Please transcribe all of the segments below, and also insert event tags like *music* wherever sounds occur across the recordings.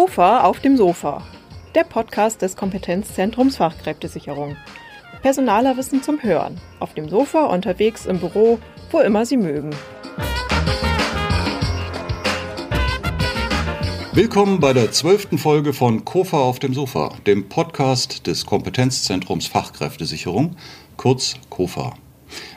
KOFA auf dem Sofa, der Podcast des Kompetenzzentrums Fachkräftesicherung. Personaler Wissen zum Hören, auf dem Sofa, unterwegs, im Büro, wo immer Sie mögen. Willkommen bei der zwölften Folge von KOFA auf dem Sofa, dem Podcast des Kompetenzzentrums Fachkräftesicherung, kurz KOFA.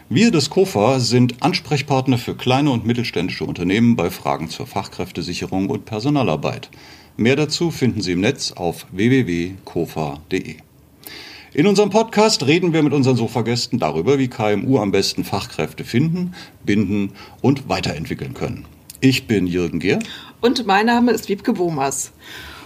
Wir des KOFA sind Ansprechpartner für kleine und mittelständische Unternehmen bei Fragen zur Fachkräftesicherung und Personalarbeit. Mehr dazu finden Sie im Netz auf www.kofa.de. In unserem Podcast reden wir mit unseren Sofagästen darüber, wie KMU am besten Fachkräfte finden, binden und weiterentwickeln können. Ich bin Jürgen Gehr. Und mein Name ist Wiebke Bomas.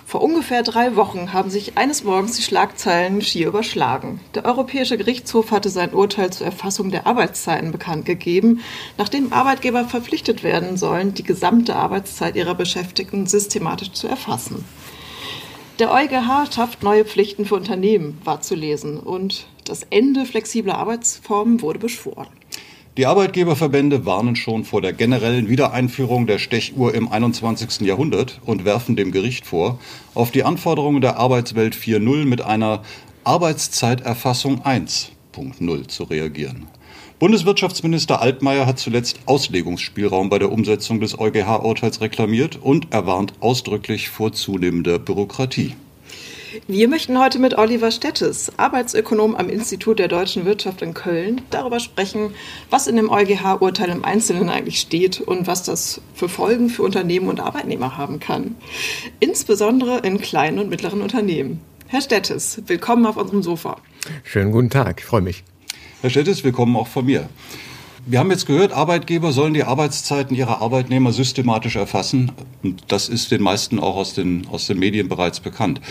Vor ungefähr drei Wochen haben sich eines Morgens die Schlagzeilen schier überschlagen. Der Europäische Gerichtshof hatte sein Urteil zur Erfassung der Arbeitszeiten bekannt gegeben, nachdem Arbeitgeber verpflichtet werden sollen, die gesamte Arbeitszeit ihrer Beschäftigten systematisch zu erfassen. Der EuGH schafft neue Pflichten für Unternehmen, war zu lesen, und das Ende flexibler Arbeitsformen wurde beschworen. Die Arbeitgeberverbände warnen schon vor der generellen Wiedereinführung der Stechuhr im 21. Jahrhundert und werfen dem Gericht vor, auf die Anforderungen der Arbeitswelt 4.0 mit einer Arbeitszeiterfassung 1.0 zu reagieren. Bundeswirtschaftsminister Altmaier hat zuletzt Auslegungsspielraum bei der Umsetzung des EuGH-Urteils reklamiert und er warnt ausdrücklich vor zunehmender Bürokratie. Wir möchten heute mit Oliver Stettes, Arbeitsökonom am Institut der deutschen Wirtschaft in Köln, darüber sprechen, was in dem EuGH-Urteil im Einzelnen eigentlich steht und was das für Folgen für Unternehmen und Arbeitnehmer haben kann. Insbesondere in kleinen und mittleren Unternehmen. Herr Stettes, willkommen auf unserem Sofa. Schönen guten Tag, ich freue mich. Herr Stettes, willkommen auch von mir. Wir haben jetzt gehört, Arbeitgeber sollen die Arbeitszeiten ihrer Arbeitnehmer systematisch erfassen. Und das ist den meisten auch aus den, aus den Medien bereits bekannt.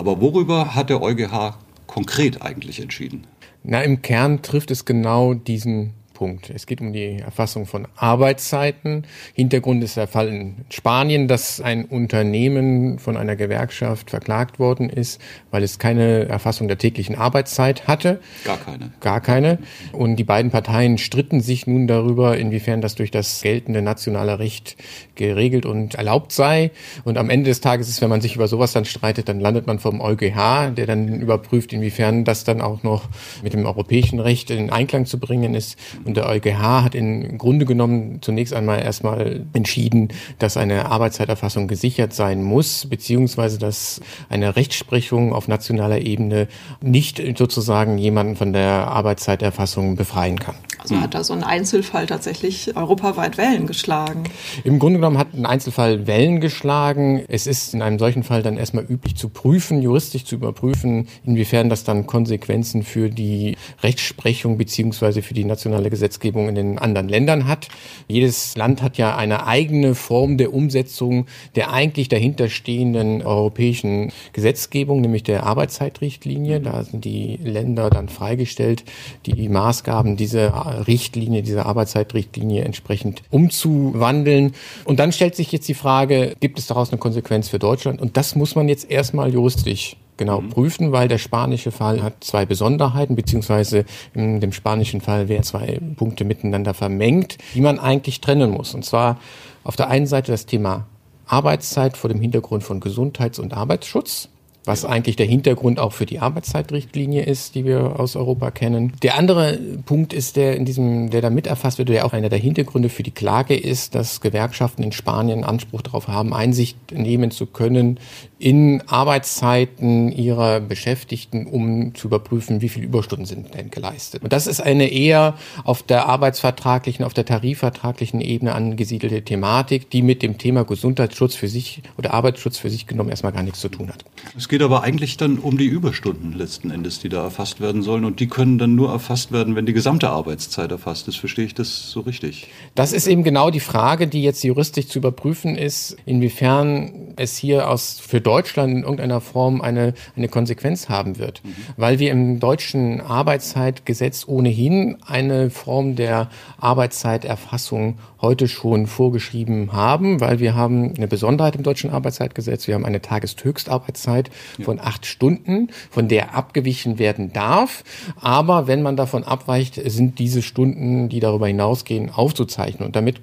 Aber worüber hat der EuGH konkret eigentlich entschieden? Na, im Kern trifft es genau diesen Punkt. Es geht um die Erfassung von Arbeitszeiten. Hintergrund ist der Fall in Spanien, dass ein Unternehmen von einer Gewerkschaft verklagt worden ist, weil es keine Erfassung der täglichen Arbeitszeit hatte. Gar keine. Gar keine. Und die beiden Parteien stritten sich nun darüber, inwiefern das durch das geltende nationale Recht geregelt und erlaubt sei. Und am Ende des Tages ist, wenn man sich über sowas dann streitet, dann landet man vom EuGH, der dann überprüft, inwiefern das dann auch noch mit dem europäischen Recht in Einklang zu bringen ist. Und der EuGH hat im Grunde genommen zunächst einmal erstmal entschieden, dass eine Arbeitszeiterfassung gesichert sein muss, beziehungsweise dass eine Rechtsprechung auf nationaler Ebene nicht sozusagen jemanden von der Arbeitszeiterfassung befreien kann. Also hat da so ein Einzelfall tatsächlich europaweit Wellen geschlagen? Im Grunde genommen hat ein Einzelfall Wellen geschlagen. Es ist in einem solchen Fall dann erstmal üblich zu prüfen, juristisch zu überprüfen, inwiefern das dann Konsequenzen für die Rechtsprechung beziehungsweise für die nationale Gesetzgebung in den anderen Ländern hat. Jedes Land hat ja eine eigene Form der Umsetzung der eigentlich dahinterstehenden europäischen Gesetzgebung, nämlich der Arbeitszeitrichtlinie. Da sind die Länder dann freigestellt, die Maßgaben dieser Richtlinie, dieser Arbeitszeitrichtlinie entsprechend umzuwandeln. Und dann stellt sich jetzt die Frage, gibt es daraus eine Konsequenz für Deutschland? Und das muss man jetzt erstmal juristisch genau mhm. prüfen, weil der spanische Fall hat zwei Besonderheiten, beziehungsweise in dem spanischen Fall werden zwei Punkte miteinander vermengt, die man eigentlich trennen muss. Und zwar auf der einen Seite das Thema Arbeitszeit vor dem Hintergrund von Gesundheits- und Arbeitsschutz was eigentlich der Hintergrund auch für die Arbeitszeitrichtlinie ist, die wir aus Europa kennen. Der andere Punkt ist, der in diesem, der da mit erfasst wird, der auch einer der Hintergründe für die Klage ist, dass Gewerkschaften in Spanien Anspruch darauf haben, Einsicht nehmen zu können in Arbeitszeiten ihrer Beschäftigten, um zu überprüfen, wie viele Überstunden sind denn geleistet. Und das ist eine eher auf der arbeitsvertraglichen, auf der tarifvertraglichen Ebene angesiedelte Thematik, die mit dem Thema Gesundheitsschutz für sich oder Arbeitsschutz für sich genommen erstmal gar nichts zu tun hat. Es geht aber eigentlich dann um die Überstunden letzten Endes, die da erfasst werden sollen. Und die können dann nur erfasst werden, wenn die gesamte Arbeitszeit erfasst ist. Verstehe ich das so richtig? Das ist eben genau die Frage, die jetzt juristisch zu überprüfen ist, inwiefern es hier aus, für Deutschland in irgendeiner Form eine, eine Konsequenz haben wird. Mhm. Weil wir im deutschen Arbeitszeitgesetz ohnehin eine Form der Arbeitszeiterfassung heute schon vorgeschrieben haben, weil wir haben eine Besonderheit im deutschen Arbeitszeitgesetz. Wir haben eine Tageshöchstarbeitszeit von acht Stunden, von der abgewichen werden darf. Aber wenn man davon abweicht, sind diese Stunden, die darüber hinausgehen, aufzuzeichnen und damit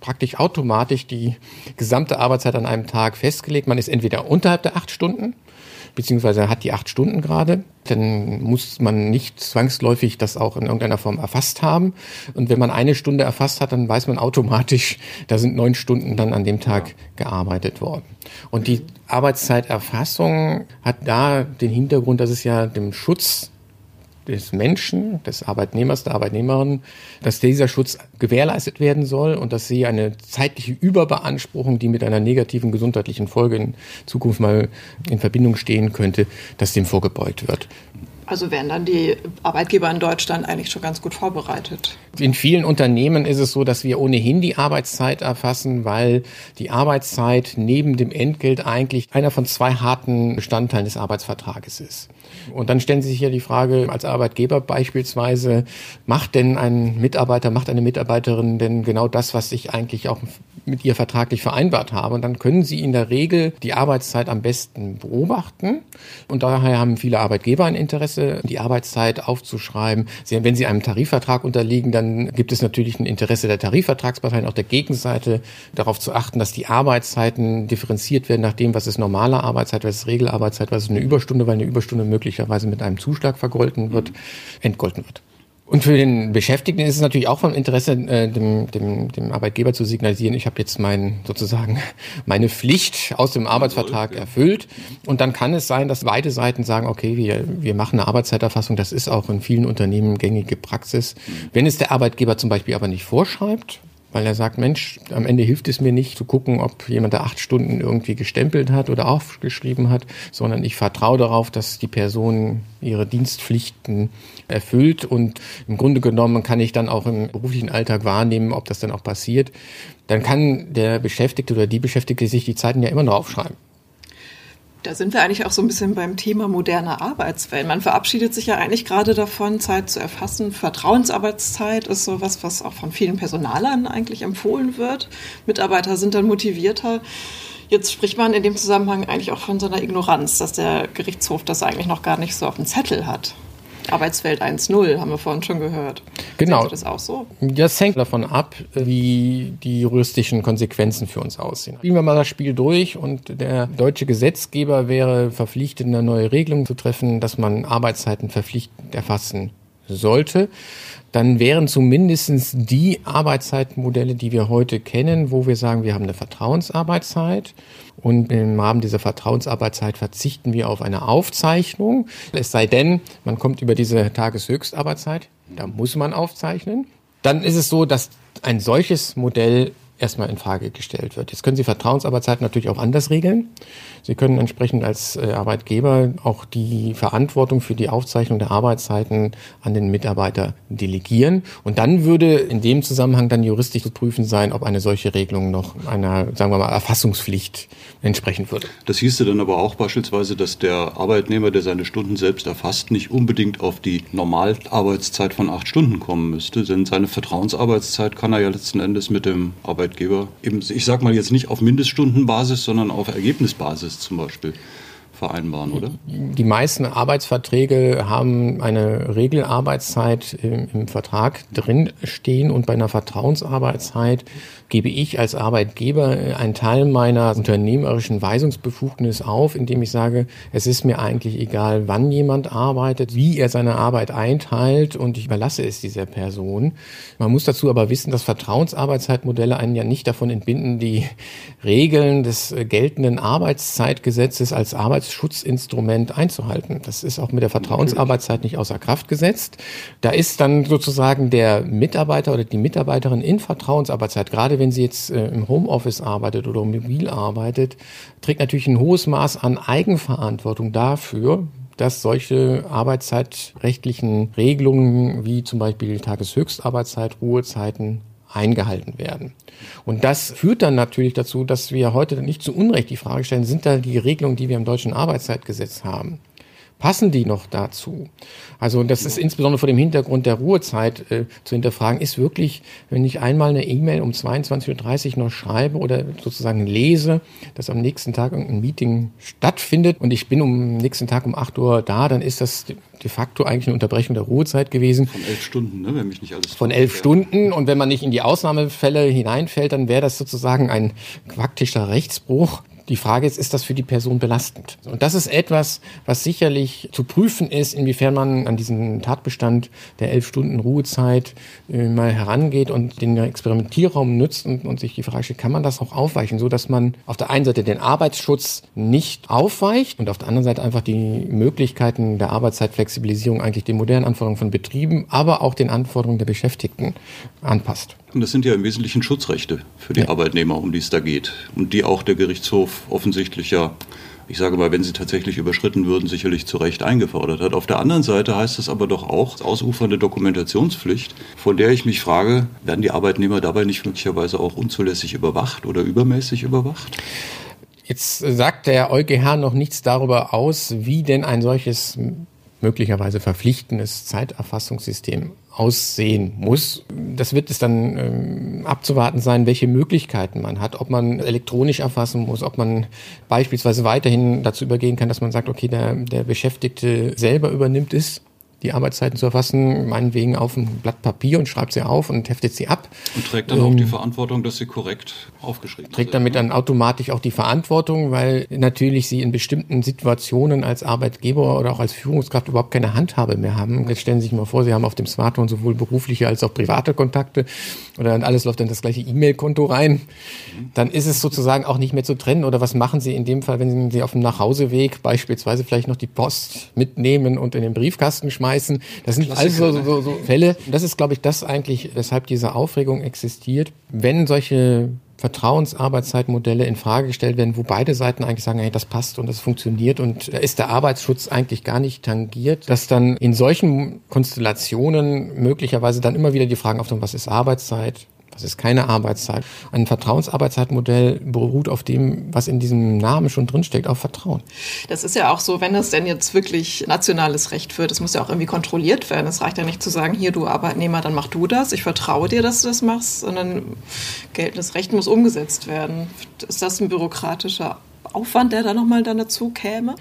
praktisch automatisch die gesamte Arbeitszeit an einem Tag festgelegt. Man ist entweder unterhalb der acht Stunden beziehungsweise hat die acht Stunden gerade, dann muss man nicht zwangsläufig das auch in irgendeiner Form erfasst haben. Und wenn man eine Stunde erfasst hat, dann weiß man automatisch, da sind neun Stunden dann an dem Tag gearbeitet worden. Und die Arbeitszeiterfassung hat da den Hintergrund, dass es ja dem Schutz des Menschen, des Arbeitnehmers, der Arbeitnehmerin, dass dieser Schutz gewährleistet werden soll und dass sie eine zeitliche Überbeanspruchung, die mit einer negativen gesundheitlichen Folge in Zukunft mal in Verbindung stehen könnte, dass dem vorgebeugt wird. Also wären dann die Arbeitgeber in Deutschland eigentlich schon ganz gut vorbereitet. In vielen Unternehmen ist es so, dass wir ohnehin die Arbeitszeit erfassen, weil die Arbeitszeit neben dem Entgelt eigentlich einer von zwei harten Bestandteilen des Arbeitsvertrages ist. Und dann stellen Sie sich ja die Frage, als Arbeitgeber beispielsweise, macht denn ein Mitarbeiter, macht eine Mitarbeiterin denn genau das, was ich eigentlich auch mit ihr vertraglich vereinbart habe? Und dann können Sie in der Regel die Arbeitszeit am besten beobachten. Und daher haben viele Arbeitgeber ein Interesse, die Arbeitszeit aufzuschreiben. Wenn Sie einem Tarifvertrag unterliegen, dann gibt es natürlich ein Interesse der Tarifvertragsparteien, auch der Gegenseite, darauf zu achten, dass die Arbeitszeiten differenziert werden nach dem, was ist normale Arbeitszeit, was ist Regelarbeitszeit, was ist eine Überstunde, weil eine Überstunde möglicherweise mit einem Zuschlag vergolten wird, entgolten wird. Und für den Beschäftigten ist es natürlich auch von Interesse, äh, dem, dem, dem Arbeitgeber zu signalisieren, ich habe jetzt mein, sozusagen *laughs* meine Pflicht aus dem Arbeitsvertrag erfüllt. Und dann kann es sein, dass beide Seiten sagen, okay, wir, wir machen eine Arbeitszeiterfassung. Das ist auch in vielen Unternehmen gängige Praxis. Wenn es der Arbeitgeber zum Beispiel aber nicht vorschreibt, weil er sagt, Mensch, am Ende hilft es mir nicht zu gucken, ob jemand da acht Stunden irgendwie gestempelt hat oder aufgeschrieben hat, sondern ich vertraue darauf, dass die Person ihre Dienstpflichten erfüllt und im Grunde genommen kann ich dann auch im beruflichen Alltag wahrnehmen, ob das dann auch passiert. Dann kann der Beschäftigte oder die Beschäftigte sich die Zeiten ja immer noch aufschreiben. Da sind wir eigentlich auch so ein bisschen beim Thema moderne Arbeitswelt. Man verabschiedet sich ja eigentlich gerade davon, Zeit zu erfassen. Vertrauensarbeitszeit ist so was, was auch von vielen Personalern eigentlich empfohlen wird. Mitarbeiter sind dann motivierter. Jetzt spricht man in dem Zusammenhang eigentlich auch von so einer Ignoranz, dass der Gerichtshof das eigentlich noch gar nicht so auf dem Zettel hat. Arbeitswelt 1.0, haben wir vorhin schon gehört. Genau. Sie das auch so? Das hängt davon ab, wie die juristischen Konsequenzen für uns aussehen. Spielen wir mal das Spiel durch und der deutsche Gesetzgeber wäre verpflichtet, eine neue Regelung zu treffen, dass man Arbeitszeiten verpflichtend erfassen sollte dann wären zumindest die Arbeitszeitmodelle, die wir heute kennen, wo wir sagen, wir haben eine Vertrauensarbeitszeit und im Rahmen dieser Vertrauensarbeitszeit verzichten wir auf eine Aufzeichnung. Es sei denn, man kommt über diese Tageshöchstarbeitszeit, da muss man aufzeichnen. Dann ist es so, dass ein solches Modell erstmal in Frage gestellt wird. Jetzt können Sie Vertrauensarbeitszeit natürlich auch anders regeln. Sie können entsprechend als äh, Arbeitgeber auch die Verantwortung für die Aufzeichnung der Arbeitszeiten an den Mitarbeiter delegieren. Und dann würde in dem Zusammenhang dann juristisch zu prüfen sein, ob eine solche Regelung noch einer, sagen wir mal, Erfassungspflicht entsprechen würde. Das hieße dann aber auch beispielsweise, dass der Arbeitnehmer, der seine Stunden selbst erfasst, nicht unbedingt auf die Normalarbeitszeit von acht Stunden kommen müsste, denn seine Vertrauensarbeitszeit kann er ja letzten Endes mit dem Arbeitgeber eben, ich sag mal jetzt nicht auf Mindeststundenbasis, sondern auf Ergebnisbasis zum Beispiel vereinbaren, oder? Die meisten Arbeitsverträge haben eine Regelarbeitszeit im, im Vertrag drin stehen und bei einer Vertrauensarbeitszeit gebe ich als Arbeitgeber einen Teil meiner unternehmerischen Weisungsbefugnis auf, indem ich sage, es ist mir eigentlich egal, wann jemand arbeitet, wie er seine Arbeit einteilt und ich überlasse es dieser Person. Man muss dazu aber wissen, dass Vertrauensarbeitszeitmodelle einen ja nicht davon entbinden, die Regeln des geltenden Arbeitszeitgesetzes als Arbeitsschutzinstrument einzuhalten. Das ist auch mit der Vertrauensarbeitszeit nicht außer Kraft gesetzt. Da ist dann sozusagen der Mitarbeiter oder die Mitarbeiterin in Vertrauensarbeitszeit, wenn sie jetzt äh, im Homeoffice arbeitet oder mobil arbeitet, trägt natürlich ein hohes Maß an Eigenverantwortung dafür, dass solche arbeitszeitrechtlichen Regelungen wie zum Beispiel Tageshöchstarbeitszeit, Ruhezeiten eingehalten werden. Und das führt dann natürlich dazu, dass wir heute nicht zu Unrecht die Frage stellen, sind da die Regelungen, die wir im deutschen Arbeitszeitgesetz haben, passen die noch dazu? Also das ist insbesondere vor dem Hintergrund der Ruhezeit äh, zu hinterfragen, ist wirklich, wenn ich einmal eine E-Mail um 22.30 Uhr noch schreibe oder sozusagen lese, dass am nächsten Tag irgendein Meeting stattfindet und ich bin am nächsten Tag um 8 Uhr da, dann ist das de facto eigentlich eine Unterbrechung der Ruhezeit gewesen. Von elf Stunden, ne, wenn mich nicht alles. Von elf Stunden und wenn man nicht in die Ausnahmefälle hineinfällt, dann wäre das sozusagen ein quaktischer Rechtsbruch. Die Frage ist, ist das für die Person belastend? Und das ist etwas, was sicherlich zu prüfen ist, inwiefern man an diesen Tatbestand der elf Stunden Ruhezeit äh, mal herangeht und den Experimentierraum nutzt und, und sich die Frage stellt, kann man das auch aufweichen, so dass man auf der einen Seite den Arbeitsschutz nicht aufweicht und auf der anderen Seite einfach die Möglichkeiten der Arbeitszeitflexibilisierung eigentlich den modernen Anforderungen von Betrieben, aber auch den Anforderungen der Beschäftigten anpasst. Und das sind ja im Wesentlichen Schutzrechte für die ja. Arbeitnehmer, um die es da geht. Und die auch der Gerichtshof offensichtlich ja, ich sage mal, wenn sie tatsächlich überschritten würden, sicherlich zu Recht eingefordert hat. Auf der anderen Seite heißt es aber doch auch ausufernde Dokumentationspflicht, von der ich mich frage, werden die Arbeitnehmer dabei nicht möglicherweise auch unzulässig überwacht oder übermäßig überwacht? Jetzt sagt der EuGH noch nichts darüber aus, wie denn ein solches möglicherweise verpflichtendes Zeiterfassungssystem aussehen muss. Das wird es dann ähm, abzuwarten sein, welche Möglichkeiten man hat, ob man elektronisch erfassen muss, ob man beispielsweise weiterhin dazu übergehen kann, dass man sagt, okay, der, der Beschäftigte selber übernimmt es die Arbeitszeiten zu erfassen, meinetwegen auf ein Blatt Papier und schreibt sie auf und heftet sie ab. Und trägt dann ähm, auch die Verantwortung, dass sie korrekt aufgeschrieben sind. Trägt damit dann automatisch auch die Verantwortung, weil natürlich sie in bestimmten Situationen als Arbeitgeber oder auch als Führungskraft überhaupt keine Handhabe mehr haben. Jetzt stellen Sie sich mal vor, Sie haben auf dem Smartphone sowohl berufliche als auch private Kontakte oder dann alles läuft dann das gleiche E-Mail-Konto rein. Dann ist es sozusagen auch nicht mehr zu trennen. Oder was machen Sie in dem Fall, wenn Sie auf dem Nachhauseweg beispielsweise vielleicht noch die Post mitnehmen und in den Briefkasten schmeißen? Schmeißen. Das sind also so, so, so Fälle. Das ist, glaube ich, das eigentlich, weshalb diese Aufregung existiert. Wenn solche Vertrauensarbeitszeitmodelle in Frage gestellt werden, wo beide Seiten eigentlich sagen, hey, das passt und das funktioniert und da ist der Arbeitsschutz eigentlich gar nicht tangiert, dass dann in solchen Konstellationen möglicherweise dann immer wieder die Fragen auftauchen, was ist Arbeitszeit, das ist keine Arbeitszeit. Ein Vertrauensarbeitszeitmodell beruht auf dem, was in diesem Namen schon drinsteckt, auf Vertrauen. Das ist ja auch so, wenn das denn jetzt wirklich nationales Recht wird, das muss ja auch irgendwie kontrolliert werden. Es reicht ja nicht zu sagen, hier du Arbeitnehmer, dann mach du das. Ich vertraue dir, dass du das machst, sondern geltendes Recht muss umgesetzt werden. Ist das ein bürokratischer Aufwand, der da nochmal dann dazu käme?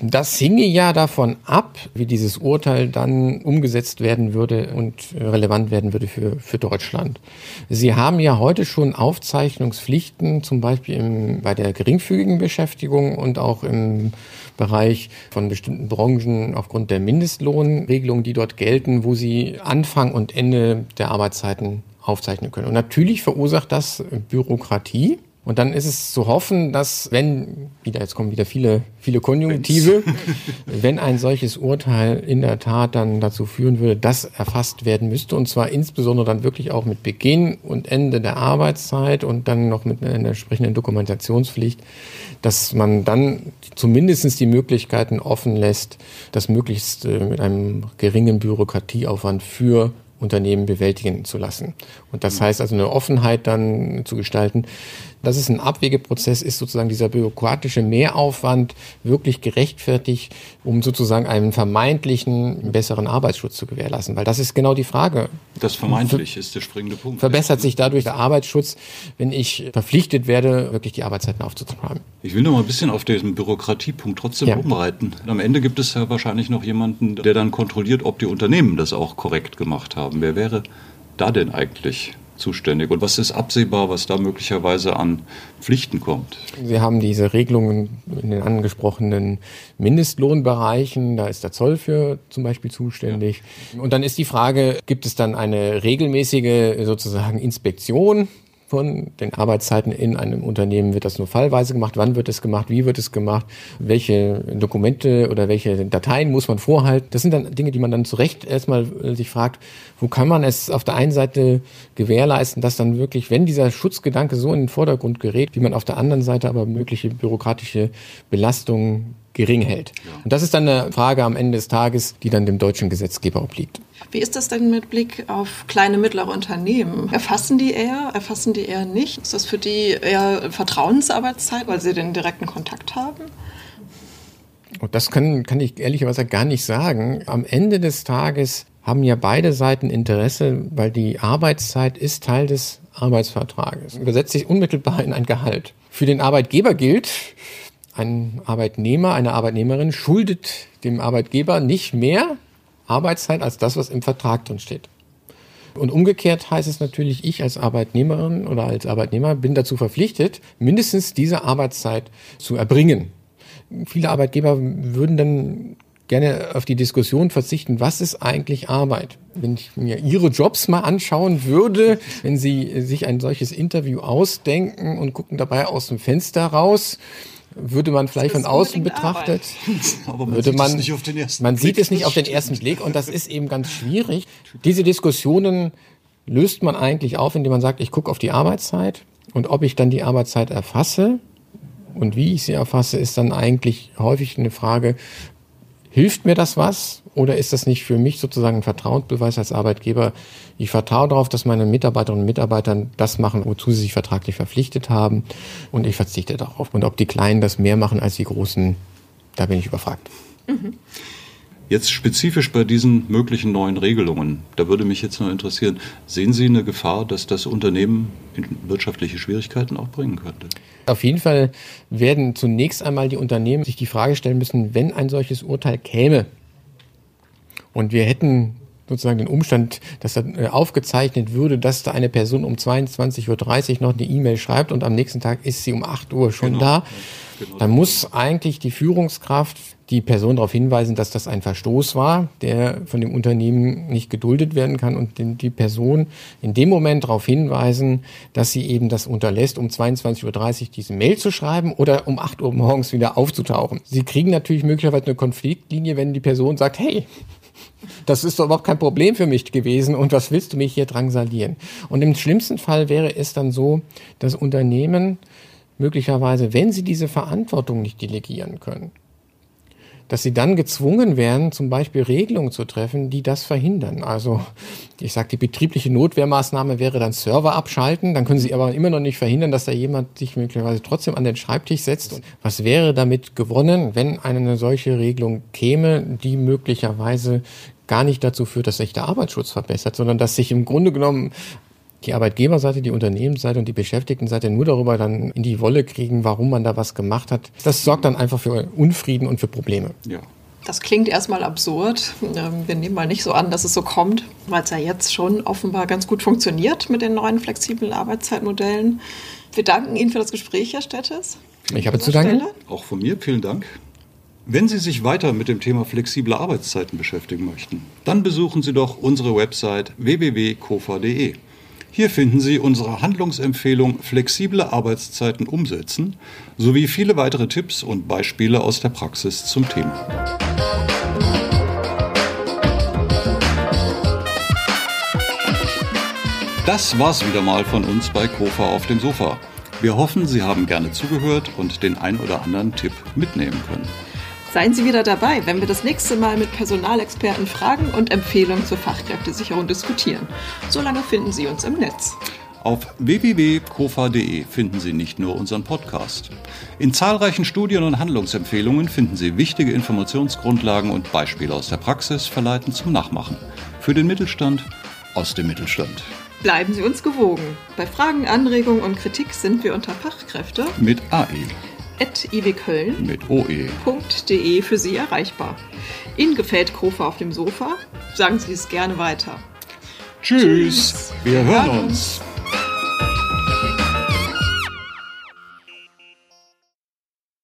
Das hinge ja davon ab, wie dieses Urteil dann umgesetzt werden würde und relevant werden würde für, für Deutschland. Sie haben ja heute schon Aufzeichnungspflichten, zum Beispiel im, bei der geringfügigen Beschäftigung und auch im Bereich von bestimmten Branchen aufgrund der Mindestlohnregelungen, die dort gelten, wo sie Anfang und Ende der Arbeitszeiten aufzeichnen können. Und natürlich verursacht das Bürokratie. Und dann ist es zu hoffen, dass wenn, wieder, jetzt kommen wieder viele, viele Konjunktive, wenn ein solches Urteil in der Tat dann dazu führen würde, dass erfasst werden müsste, und zwar insbesondere dann wirklich auch mit Beginn und Ende der Arbeitszeit und dann noch mit einer entsprechenden Dokumentationspflicht, dass man dann zumindestens die Möglichkeiten offen lässt, das möglichst äh, mit einem geringen Bürokratieaufwand für Unternehmen bewältigen zu lassen. Und das heißt also eine Offenheit dann zu gestalten, dass es ein Abwegeprozess ist, sozusagen dieser bürokratische Mehraufwand wirklich gerechtfertigt, um sozusagen einen vermeintlichen besseren Arbeitsschutz zu gewährleisten. Weil das ist genau die Frage. Das vermeintlich ist der springende Punkt. Verbessert sich dadurch der Arbeitsschutz, wenn ich verpflichtet werde, wirklich die Arbeitszeiten aufzutreiben. Ich will noch mal ein bisschen auf diesen Bürokratiepunkt trotzdem ja. umreiten. Am Ende gibt es ja wahrscheinlich noch jemanden, der dann kontrolliert, ob die Unternehmen das auch korrekt gemacht haben. Wer wäre da denn eigentlich? Zuständig? Und was ist absehbar, was da möglicherweise an Pflichten kommt? Sie haben diese Regelungen in den angesprochenen Mindestlohnbereichen. Da ist der Zoll für zum Beispiel zuständig. Ja. Und dann ist die Frage, gibt es dann eine regelmäßige sozusagen Inspektion von den Arbeitszeiten in einem Unternehmen? Wird das nur fallweise gemacht? Wann wird es gemacht? Wie wird es gemacht? Welche Dokumente oder welche Dateien muss man vorhalten? Das sind dann Dinge, die man dann zu Recht erstmal äh, sich fragt, wo kann man es auf der einen Seite gewährleisten, dass dann wirklich, wenn dieser Schutzgedanke so in den Vordergrund gerät, wie man auf der anderen Seite aber mögliche bürokratische Belastungen gering hält. Und das ist dann eine Frage am Ende des Tages, die dann dem deutschen Gesetzgeber obliegt. Wie ist das denn mit Blick auf kleine, mittlere Unternehmen? Erfassen die eher, erfassen die eher nicht? Ist das für die eher Vertrauensarbeitszeit, weil sie den direkten Kontakt haben? Und das kann, kann ich ehrlicherweise gar nicht sagen. Am Ende des Tages haben ja beide Seiten Interesse, weil die Arbeitszeit ist Teil des Arbeitsvertrages. Übersetzt sich unmittelbar in ein Gehalt. Für den Arbeitgeber gilt, ein Arbeitnehmer, eine Arbeitnehmerin schuldet dem Arbeitgeber nicht mehr Arbeitszeit als das, was im Vertrag drin steht. Und umgekehrt heißt es natürlich, ich als Arbeitnehmerin oder als Arbeitnehmer bin dazu verpflichtet, mindestens diese Arbeitszeit zu erbringen. Viele Arbeitgeber würden dann gerne auf die Diskussion verzichten, was ist eigentlich Arbeit? Wenn ich mir Ihre Jobs mal anschauen würde, wenn Sie sich ein solches Interview ausdenken und gucken dabei aus dem Fenster raus, würde man vielleicht von außen betrachtet, *laughs* Aber man würde sieht man, es nicht auf den ersten man sieht es nicht auf den ersten Blick und das ist eben ganz schwierig. Diese Diskussionen löst man eigentlich auf, indem man sagt, ich gucke auf die Arbeitszeit und ob ich dann die Arbeitszeit erfasse und wie ich sie erfasse, ist dann eigentlich häufig eine Frage, hilft mir das was oder ist das nicht für mich sozusagen ein Vertrauensbeweis als Arbeitgeber? Ich vertraue darauf, dass meine Mitarbeiterinnen und Mitarbeiter das machen, wozu sie sich vertraglich verpflichtet haben und ich verzichte darauf. Und ob die Kleinen das mehr machen als die Großen, da bin ich überfragt. Jetzt spezifisch bei diesen möglichen neuen Regelungen, da würde mich jetzt nur interessieren, sehen Sie eine Gefahr, dass das Unternehmen in wirtschaftliche Schwierigkeiten auch bringen könnte? Auf jeden Fall werden zunächst einmal die Unternehmen sich die Frage stellen müssen, wenn ein solches Urteil käme und wir hätten sozusagen den Umstand, dass da äh, aufgezeichnet würde, dass da eine Person um 22.30 Uhr noch eine E-Mail schreibt und am nächsten Tag ist sie um 8 Uhr schon Genau. da, Genau. dann muss eigentlich die Führungskraft die Person darauf hinweisen, dass das ein Verstoß war, der von dem Unternehmen nicht geduldet werden kann und die Person in dem Moment darauf hinweisen, dass sie eben das unterlässt, um 22.30 Uhr diese Mail zu schreiben oder um 8 Uhr morgens wieder aufzutauchen. Sie kriegen natürlich möglicherweise eine Konfliktlinie, wenn die Person sagt, hey, das ist doch überhaupt kein Problem für mich gewesen und was willst du mich hier drangsalieren? Und im schlimmsten Fall wäre es dann so, dass Unternehmen möglicherweise, wenn sie diese Verantwortung nicht delegieren können, dass sie dann gezwungen wären, zum Beispiel Regelungen zu treffen, die das verhindern. Also ich sage, die betriebliche Notwehrmaßnahme wäre dann Server abschalten, dann können sie aber immer noch nicht verhindern, dass da jemand sich möglicherweise trotzdem an den Schreibtisch setzt. Und was wäre damit gewonnen, wenn eine solche Regelung käme, die möglicherweise gar nicht dazu führt, dass sich der Arbeitsschutz verbessert, sondern dass sich im Grunde genommen die Arbeitgeberseite, die Unternehmensseite und die Beschäftigtenseite nur darüber dann in die Wolle kriegen, warum man da was gemacht hat. Das sorgt dann einfach für Unfrieden und für Probleme. Ja. Das klingt erstmal absurd. Ähm, Wir nehmen mal nicht so an, dass es so kommt, weil es ja jetzt schon offenbar ganz gut funktioniert mit den neuen flexiblen Arbeitszeitmodellen. Wir danken Ihnen für das Gespräch, Herr Stettes. Ich habe zu danken. Stelle. Auch von mir vielen Dank. Wenn Sie sich weiter mit dem Thema flexible Arbeitszeiten beschäftigen möchten, dann besuchen Sie doch unsere Website www.kofa.de. Hier finden Sie unsere Handlungsempfehlung Flexible Arbeitszeiten umsetzen sowie viele weitere Tipps und Beispiele aus der Praxis zum Thema. Das war's wieder mal von uns bei Kofa auf dem Sofa. Wir hoffen, Sie haben gerne zugehört und den ein oder anderen Tipp mitnehmen können. Seien Sie wieder dabei, wenn wir das nächste Mal mit Personalexperten Fragen und Empfehlungen zur Fachkräftesicherung diskutieren. Solange finden Sie uns im Netz. Auf www.kofa.de finden Sie nicht nur unseren Podcast. In zahlreichen Studien und Handlungsempfehlungen finden Sie wichtige Informationsgrundlagen und Beispiele aus der Praxis verleiten zum Nachmachen. Für den Mittelstand aus dem Mittelstand. Bleiben Sie uns gewogen. Bei Fragen, Anregungen und Kritik sind wir unter Fachkräfte Mit AE, iwköln.de mit OE. für Sie erreichbar. Ihnen gefällt Kofa auf dem Sofa? Sagen Sie es gerne weiter. Tschüss, wir hören uns.